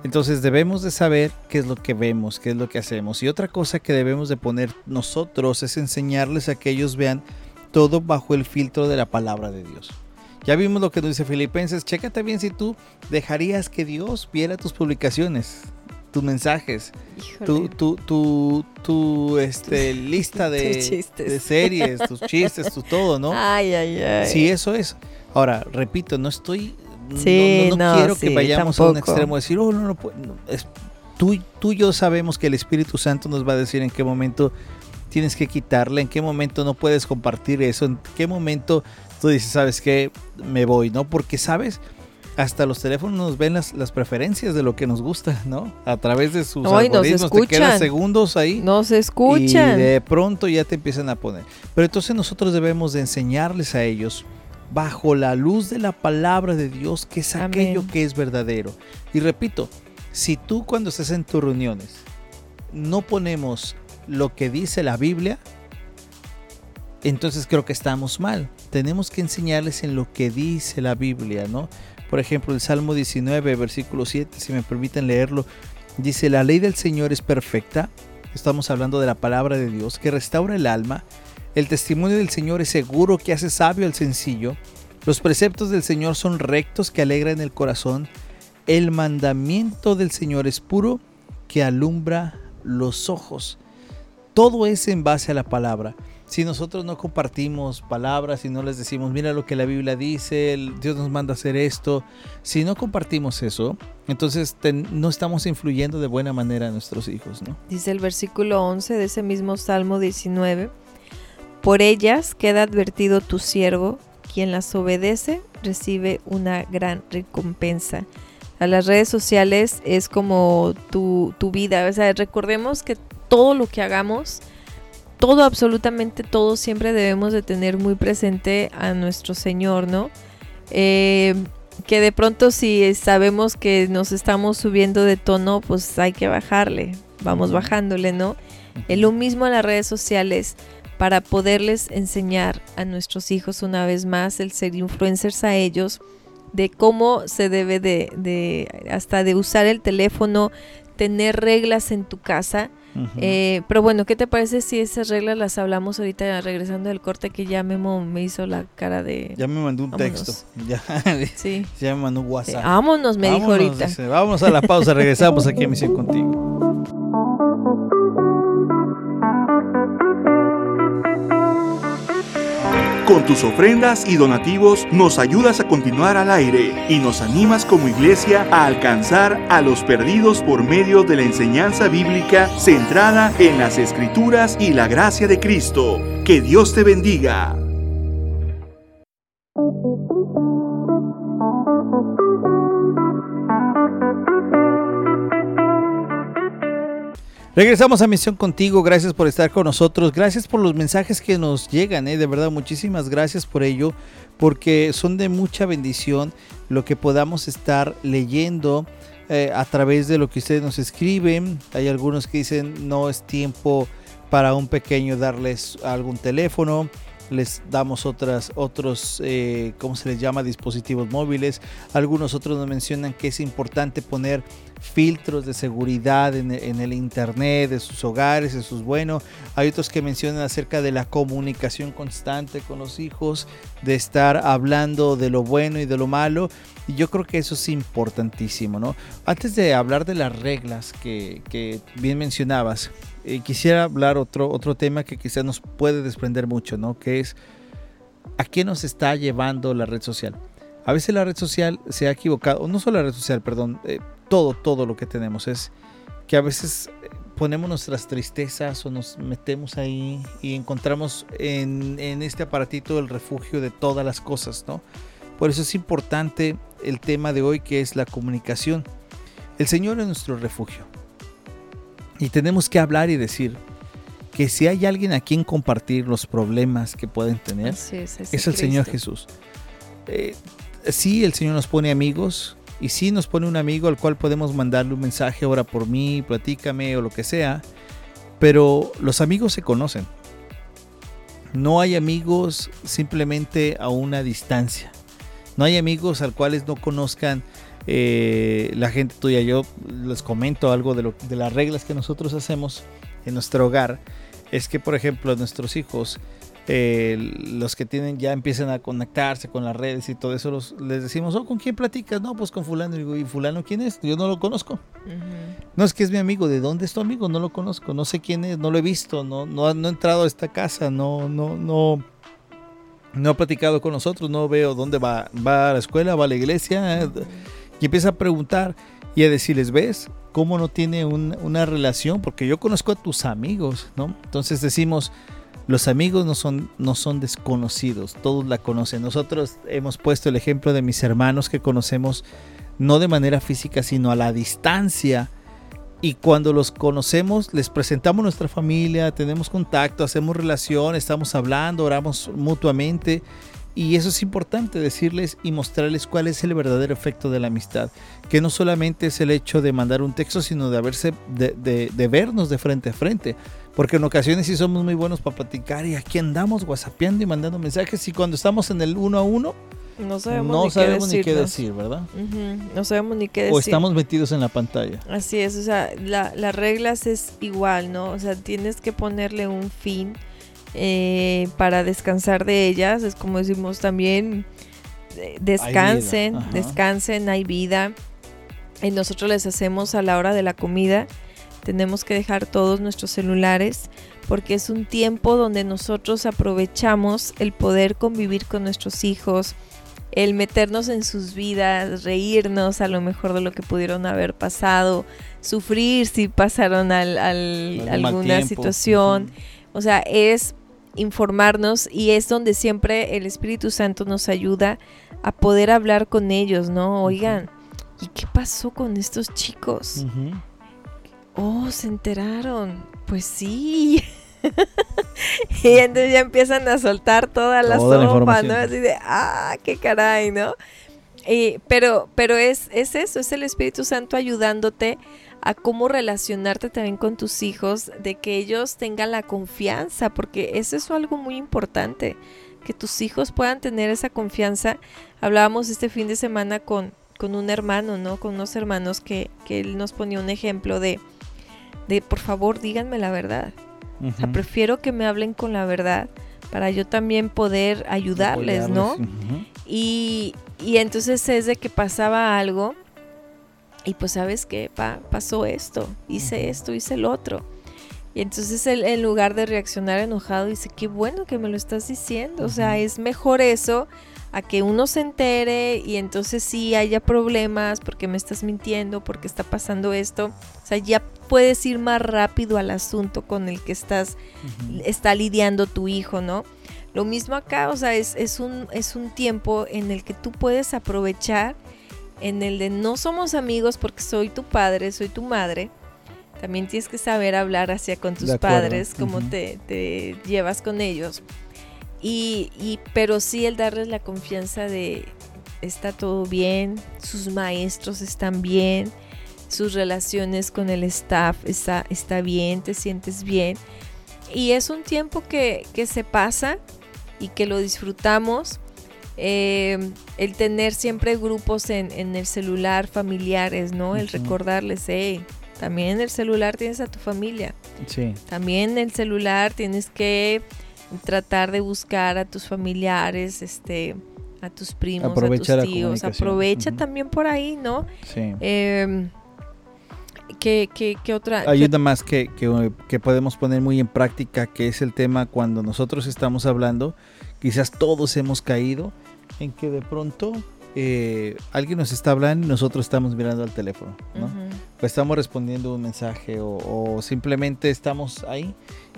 Entonces debemos de saber qué es lo que vemos, qué es lo que hacemos. Y otra cosa que debemos de poner nosotros es enseñarles a que ellos vean todo bajo el filtro de la palabra de Dios. Ya vimos lo que nos dice Filipenses. Chécate bien si tú dejarías que Dios viera tus publicaciones, tus mensajes, tu, tu, tu, tu, este, lista de, de, series, tus chistes, tu todo, ¿no? Ay, ay, ay. Sí, eso es. Ahora, repito, no estoy. No, no, quiero que vayamos a un extremo de decir, oh, no, no, no es, tú, tú y yo sabemos que el Espíritu Santo nos va a decir en qué momento tienes que quitarle, en qué momento no puedes compartir eso, en qué momento tú dices, ¿sabes qué? Me voy, ¿no? Porque, ¿sabes? Hasta los teléfonos nos ven las, las preferencias de lo que nos gusta, ¿no? A través de sus algoritmos te quedan segundos ahí. Nos escuchan. Y de pronto ya te empiezan a poner. Pero entonces nosotros debemos de enseñarles a ellos bajo la luz de la palabra de Dios que es aquello que es verdadero. Y repito, si tú cuando estés en tus reuniones no ponemos lo que dice la Biblia, entonces creo que estamos mal. Tenemos que enseñarles en lo que dice la Biblia, ¿no? Por ejemplo, el Salmo 19, versículo 7, si me permiten leerlo, dice, la ley del Señor es perfecta, estamos hablando de la palabra de Dios, que restaura el alma, el testimonio del Señor es seguro, que hace sabio al sencillo, los preceptos del Señor son rectos, que alegran el corazón, el mandamiento del Señor es puro, que alumbra los ojos. Todo es en base a la palabra si nosotros no compartimos palabras y no les decimos, mira lo que la Biblia dice, Dios nos manda hacer esto, si no compartimos eso, entonces no estamos influyendo de buena manera a nuestros hijos, ¿no? Dice el versículo 11 de ese mismo Salmo 19, por ellas queda advertido tu siervo, quien las obedece recibe una gran recompensa. A las redes sociales es como tu, tu vida, o sea, recordemos que todo lo que hagamos, todo, absolutamente todo, siempre debemos de tener muy presente a nuestro Señor, ¿no? Eh, que de pronto si sabemos que nos estamos subiendo de tono, pues hay que bajarle, vamos bajándole, ¿no? Es lo mismo en las redes sociales para poderles enseñar a nuestros hijos una vez más el ser influencers a ellos de cómo se debe de, de hasta de usar el teléfono, tener reglas en tu casa Eh, pero bueno, ¿qué te parece si esas reglas las hablamos ahorita regresando del corte que ya Memo me hizo la cara de... Ya me mandó un texto. Ya, sí. ya me mandó un WhatsApp. vámonos, me dijo ahorita. Vamos a la pausa, regresamos aquí a Misión Contigo. Con tus ofrendas y donativos nos ayudas a continuar al aire y nos animas como iglesia a alcanzar a los perdidos por medio de la enseñanza bíblica centrada en las escrituras y la gracia de Cristo. Que Dios te bendiga. Regresamos a Misión Contigo, gracias por estar con nosotros, gracias por los mensajes que nos llegan, ¿eh? de verdad muchísimas gracias por ello, porque son de mucha bendición lo que podamos estar leyendo eh, a través de lo que ustedes nos escriben. Hay algunos que dicen no es tiempo para un pequeño darles algún teléfono, les damos otras, otros, eh, ¿cómo se les llama? Dispositivos móviles. Algunos otros nos mencionan que es importante poner filtros de seguridad en, el internet, de sus hogares, de sus bueno. Hay otros que mencionan acerca de la comunicación constante con los hijos, de estar hablando de lo bueno y de lo malo. Y yo creo que eso es importantísimo, ¿no? Antes de hablar de las reglas que, que bien mencionabas, eh, quisiera hablar otro, otro tema que quizás nos puede desprender mucho, ¿no? Que es a qué nos está llevando la red social. A veces la red social se ha equivocado, no solo la red social, perdón, eh, todo, todo lo que tenemos es que a veces eh, ponemos nuestras tristezas o nos metemos ahí y encontramos en, en este aparatito el refugio de todas las cosas, ¿no? Por eso es importante el tema de hoy que es la comunicación. El Señor es nuestro refugio. Y tenemos que hablar y decir que si hay alguien a quien compartir los problemas que pueden tener, es, el Señor Jesús. Eh, sí, el Señor nos pone amigos y sí nos pone un amigo al cual podemos mandarle un mensaje, ora por mí, platícame o lo que sea, pero los amigos se conocen. No hay amigos simplemente a una distancia. No hay amigos al cuales no conozcan eh, la gente tuya. Yo les comento algo de, lo, de las reglas que nosotros hacemos en nuestro hogar. Es que, por ejemplo, nuestros hijos, eh, los que tienen ya empiezan a conectarse con las redes y todo eso, les decimos, oh, ¿con quién platicas? No, pues con fulano. Y digo, ¿y fulano quién es? Yo no lo conozco. No es que es mi amigo. ¿De dónde es tu amigo? No lo conozco. No sé quién es. No lo he visto. No, no, no he entrado a esta casa. No, no, no no ha platicado con nosotros, no veo dónde va, va a la escuela, va a la iglesia, y empieza a preguntar y a decirles, ¿ves? ¿Cómo no tiene una relación? Porque yo conozco a tus amigos, ¿no? Entonces decimos, los amigos no son, no son desconocidos, todos la conocen. Nosotros hemos puesto el ejemplo de mis hermanos que conocemos no de manera física, sino a la distancia. Y cuando los conocemos, les presentamos nuestra familia, tenemos contacto, hacemos relación, estamos hablando, oramos mutuamente. Y eso es importante decirles y mostrarles cuál es el verdadero efecto de la amistad. Que no solamente es el hecho de mandar un texto, sino de, haberse, de, vernos de frente a frente. Porque en ocasiones sí somos muy buenos para platicar y aquí andamos whatsappeando y mandando mensajes. Y cuando estamos en el uno a uno, no sabemos, ni, qué decir, ¿verdad? No sabemos ni qué decir. O estamos metidos en la pantalla. Así es, o sea, las reglas es igual, ¿no? O sea, tienes que ponerle un fin eh, para descansar de ellas. Es como decimos también, eh, descansen, descansen, hay vida. Y nosotros les hacemos a la hora de la comida. Tenemos que dejar todos nuestros celulares porque es un tiempo donde nosotros aprovechamos el poder convivir con nuestros hijos, el meternos en sus vidas, reírnos a lo mejor de lo que pudieron haber pasado, sufrir si pasaron al, alguna situación. O sea, es informarnos y es donde siempre el Espíritu Santo nos ayuda a poder hablar con ellos, ¿no? Oigan, ¿y qué pasó con estos chicos? Oh, se enteraron. Pues sí. y entonces ya empiezan a soltar toda la sopa, ¿no? Así de, ah, qué caray, ¿no? pero pero es, es eso, es el Espíritu Santo ayudándote a cómo relacionarte también con tus hijos, de que ellos tengan la confianza, porque eso es algo muy importante, que tus hijos puedan tener esa confianza. Hablábamos este fin de semana con, con un hermano, ¿no? Con unos hermanos que, que él nos ponía un ejemplo de, de por favor díganme la verdad. O sea, prefiero que me hablen con la verdad para yo también poder ayudarles, ¿no? y, y, entonces es de que pasaba algo y pues sabes qué, pasó esto, hice esto, hice el otro. Y entonces él, en lugar de reaccionar enojado, dice, qué bueno que me lo estás diciendo. O sea, es mejor eso a que uno se entere y entonces sí haya problemas porque me estás mintiendo, porque está pasando esto. O sea, ya puedes ir más rápido al asunto con el que estás, está lidiando tu hijo, ¿no? Lo mismo acá, o sea, es, es, un, es un tiempo en el que tú puedes aprovechar, en el de no somos amigos porque soy tu padre, soy tu madre, también tienes que saber hablar hacia con tus padres, cómo te, te, llevas con ellos. Y, y, pero sí el darles la confianza de está todo bien, sus maestros están bien, sus relaciones con el staff está, está bien, te sientes bien. Y es un tiempo que, que se pasa y que lo disfrutamos. Eh, el tener siempre grupos en, en, el celular familiares, ¿no? El recordarles, hey, también en el celular tienes a tu familia. Sí. También en el celular tienes que tratar de buscar a tus familiares, este, a tus primos, a tus tíos. Aprovecha también por ahí, ¿no? Sí. Eh, ¿qué, qué, otra? Ayuda más que, que, que, podemos poner muy en práctica, que es el tema cuando nosotros estamos hablando, quizás todos hemos caído en que de pronto eh, alguien nos está hablando y nosotros estamos mirando al teléfono, ¿no? Pues estamos respondiendo un mensaje o, simplemente estamos ahí.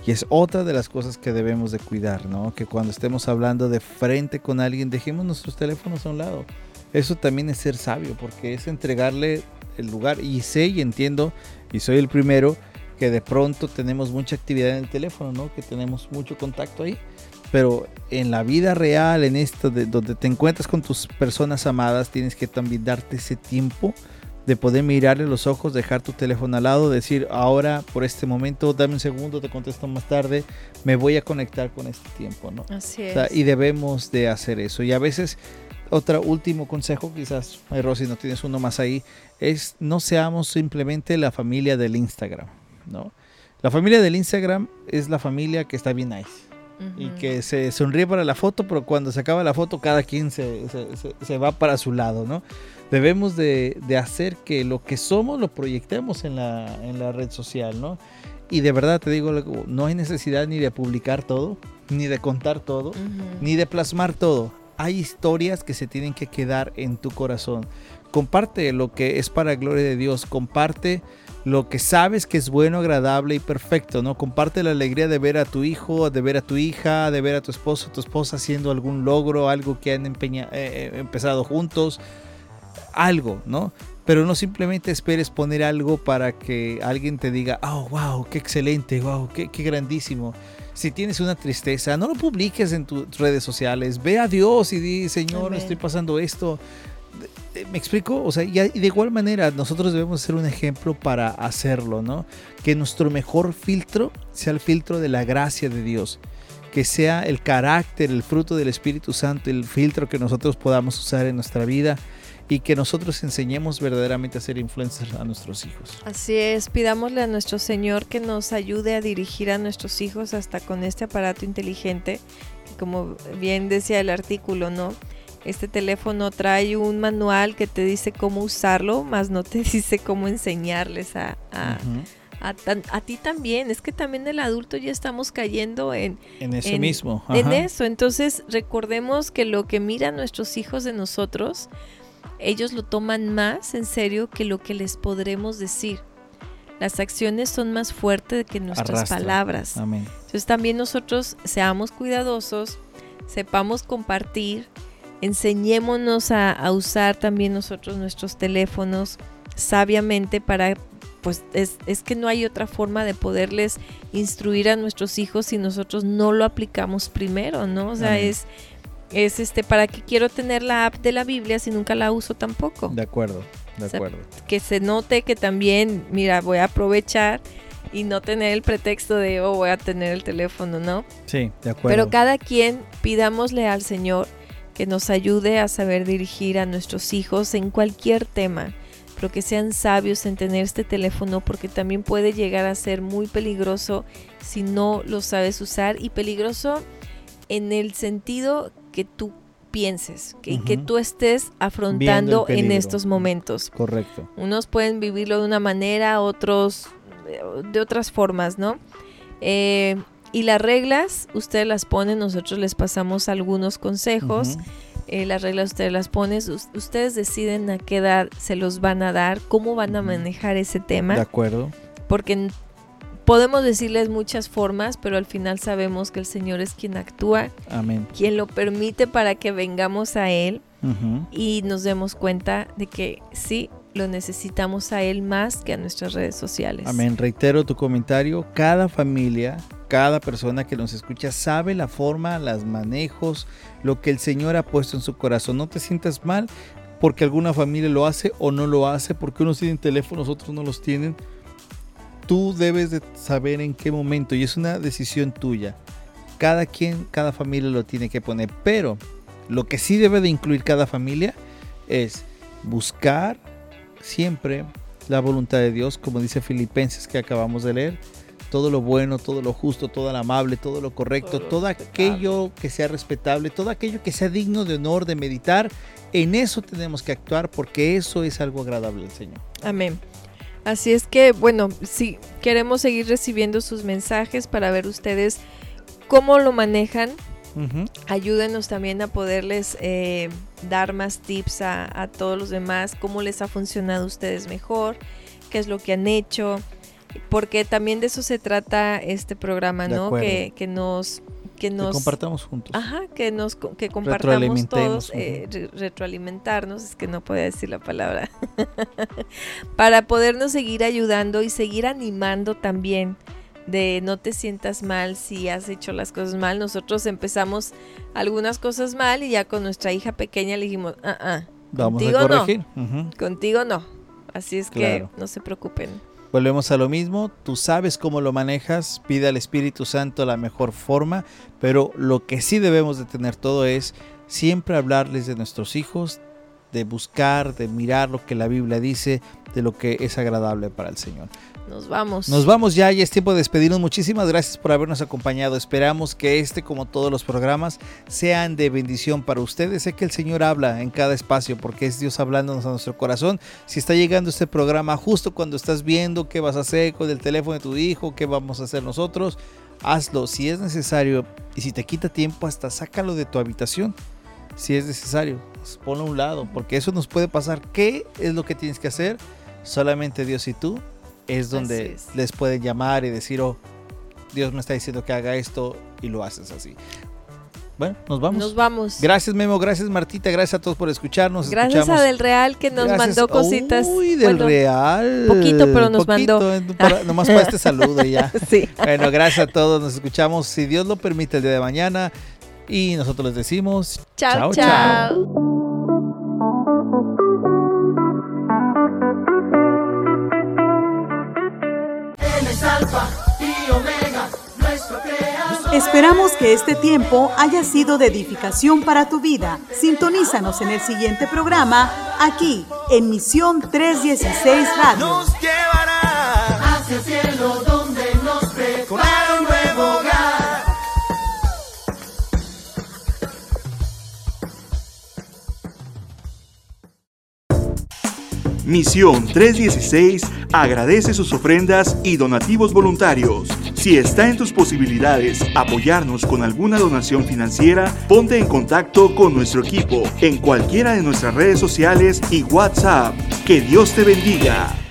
Y es otra de las cosas que debemos de cuidar, ¿no? Que cuando estemos hablando de frente con alguien, dejemos nuestros teléfonos a un lado. Eso también es ser sabio, porque es entregarle el lugar. Y sé y entiendo, y soy el primero, que de pronto tenemos mucha actividad en el teléfono, ¿no? Que tenemos mucho contacto ahí pero en la vida real, en esto de, donde te encuentras con tus personas amadas, tienes que también darte ese tiempo de poder mirarle los ojos, dejar tu teléfono al lado, decir ahora por este momento, dame un segundo, te contesto más tarde, me voy a conectar con este tiempo, ¿no? Así es. y debemos de hacer eso. Y a veces, otro último consejo, quizás, Rosy, no tienes uno más ahí, es no seamos simplemente la familia del Instagram, ¿no? La familia del Instagram es la familia que está bien nice y que se sonríe para la foto, pero cuando se acaba la foto cada quien se, se, va para su lado, ¿no? Debemos de, de, hacer que lo que somos lo proyectemos en la, en la red social, ¿no? Y de verdad te digo, no hay necesidad ni de publicar todo, ni de contar todo, ni de plasmar todo. Hay historias que se tienen que quedar en tu corazón. Comparte lo que es para gloria de Dios, comparte lo que sabes que es bueno, agradable y perfecto, ¿no? Comparte la alegría de ver a tu hijo, de ver a tu hija, de ver a tu esposo, tu esposa haciendo algún logro, algo que han eh, eh, empezado juntos, algo, ¿no? Pero no simplemente esperes poner algo para que alguien te diga, oh, wow, qué excelente, wow, qué, qué grandísimo. Si tienes una tristeza, no lo publiques en tus redes sociales. Ve a Dios y di, Señor, estoy pasando esto. ¿Me explico? O sea, y de igual manera nosotros debemos ser un ejemplo para hacerlo, ¿no? Que nuestro mejor filtro sea el filtro de la gracia de Dios. Que sea el carácter, el fruto del Espíritu Santo, el filtro que nosotros podamos usar en nuestra vida y que nosotros enseñemos verdaderamente a ser influencers a nuestros hijos. Así es, pidámosle a nuestro Señor que nos ayude a dirigir a nuestros hijos hasta con este aparato inteligente, como bien decía el artículo, ¿no? Este teléfono trae un manual que te dice cómo usarlo, más no te dice cómo enseñarles a, a, ti también. Es que también el adulto ya estamos cayendo en, en eso mismo. En eso. Entonces recordemos que lo que miran nuestros hijos de nosotros, ellos lo toman más en serio que lo que les podremos decir. Las acciones son más fuertes que nuestras palabras. Entonces también nosotros seamos cuidadosos, sepamos compartir enseñémonos a, usar también nosotros nuestros teléfonos sabiamente para pues es, es, que no hay otra forma de poderles instruir a nuestros hijos si nosotros no lo aplicamos primero, ¿no? O sea, es, es este, ¿para qué quiero tener la app de la Biblia si nunca la uso tampoco? De acuerdo, de acuerdo. que se note que también, mira, voy a aprovechar y no tener el pretexto de, oh, voy a tener el teléfono, ¿no? Sí, de acuerdo. Pero cada quien pidámosle al Señor que nos ayude a saber dirigir a nuestros hijos en cualquier tema. pero que sean sabios en tener este teléfono porque también puede llegar a ser muy peligroso si no lo sabes usar y peligroso en el sentido que tú pienses, que, que tú estés afrontando en estos momentos. Correcto. Unos pueden vivirlo de una manera, otros de otras formas, ¿no? Eh, y las reglas, ustedes las ponen, nosotros les pasamos algunos consejos. Eh, las reglas ustedes las ponen, ustedes deciden a qué edad se los van a dar, cómo van a manejar ese tema. De acuerdo. Porque podemos decirles muchas formas, pero al final sabemos que el Señor es quien actúa, Amén. quien lo permite para que vengamos a Él y nos demos cuenta de que sí, lo necesitamos a Él más que a nuestras redes sociales. Amén. Reitero tu comentario, cada familia, cada persona que nos escucha sabe la forma, los manejos, lo que el Señor ha puesto en su corazón. No te sientas mal porque alguna familia lo hace o no lo hace, porque unos tienen teléfonos, otros no los tienen tú debes de saber en qué momento y es una decisión tuya. Cada quien, cada familia lo tiene que poner, pero lo que sí debe de incluir cada familia es buscar siempre la voluntad de Dios, como dice Filipenses que acabamos de leer, todo lo bueno, todo lo justo, todo lo amable, todo lo correcto, todo, aquello que sea respetable, todo aquello que sea digno de honor, de meditar, en eso tenemos que actuar porque eso es algo agradable al Señor. Amén. Así es que, bueno, sí, queremos seguir recibiendo sus mensajes para ver ustedes cómo lo manejan. Ayúdenos también a poderles eh, dar más tips a, todos los demás, cómo les ha funcionado a ustedes mejor, qué es lo que han hecho, porque también de eso se trata este programa, ¿no? Que, que nos que nos compartamos juntos. Ajá, que nos que compartamos todos, eh, retroalimentarnos, es que no podía decir la palabra, para podernos seguir ayudando y seguir animando también de no te sientas mal si has hecho las cosas mal. Nosotros empezamos algunas cosas mal y ya con nuestra hija pequeña le dijimos, ah, ah, Vamos contigo a corregir. no, contigo no. Así es que no se preocupen. Volvemos a lo mismo, tú sabes cómo lo manejas, pide al Espíritu Santo la mejor forma, pero lo que sí debemos de tener todo es siempre hablarles de nuestros hijos, de buscar, de mirar lo que la Biblia dice, de lo que es agradable para el Señor. Nos vamos. Nos vamos ya y es tiempo de despedirnos. Muchísimas gracias por habernos acompañado. Esperamos que este, como todos los programas, sean de bendición para ustedes. Sé que el Señor habla en cada espacio porque es Dios hablándonos a nuestro corazón. Si está llegando este programa justo cuando estás viendo qué vas a hacer con el teléfono de tu hijo, qué vamos a hacer nosotros, hazlo si es necesario. Y si te quita tiempo, hasta sácalo de tu habitación. Si es necesario, pues ponlo a un lado porque eso nos puede pasar. ¿Qué es lo que tienes que hacer? Solamente Dios y tú es donde les pueden llamar y decir, oh, Dios me está diciendo que haga esto y lo haces así. Bueno, nos vamos. Nos vamos. Gracias Memo, gracias Martita, gracias a todos por escucharnos. Gracias a Del Real que nos mandó cositas. Uy, Del Real. Poquito, pero nos mandó. nomás para este saludo ya. sí. Bueno, gracias a todos, nos escuchamos si Dios lo permite el día de mañana y nosotros les decimos chao. chao. chao. Esperamos que este tiempo haya sido de edificación para tu vida. Sintonízanos en el siguiente programa, aquí, en Misión 316 Radio. Nos llevará hacia el cielo donde nos prepara un nuevo hogar. Misión 316 agradece sus ofrendas y donativos voluntarios. Si está en tus posibilidades apoyarnos con alguna donación financiera, ponte en contacto con nuestro equipo en cualquiera de nuestras redes sociales y WhatsApp. Que Dios te bendiga.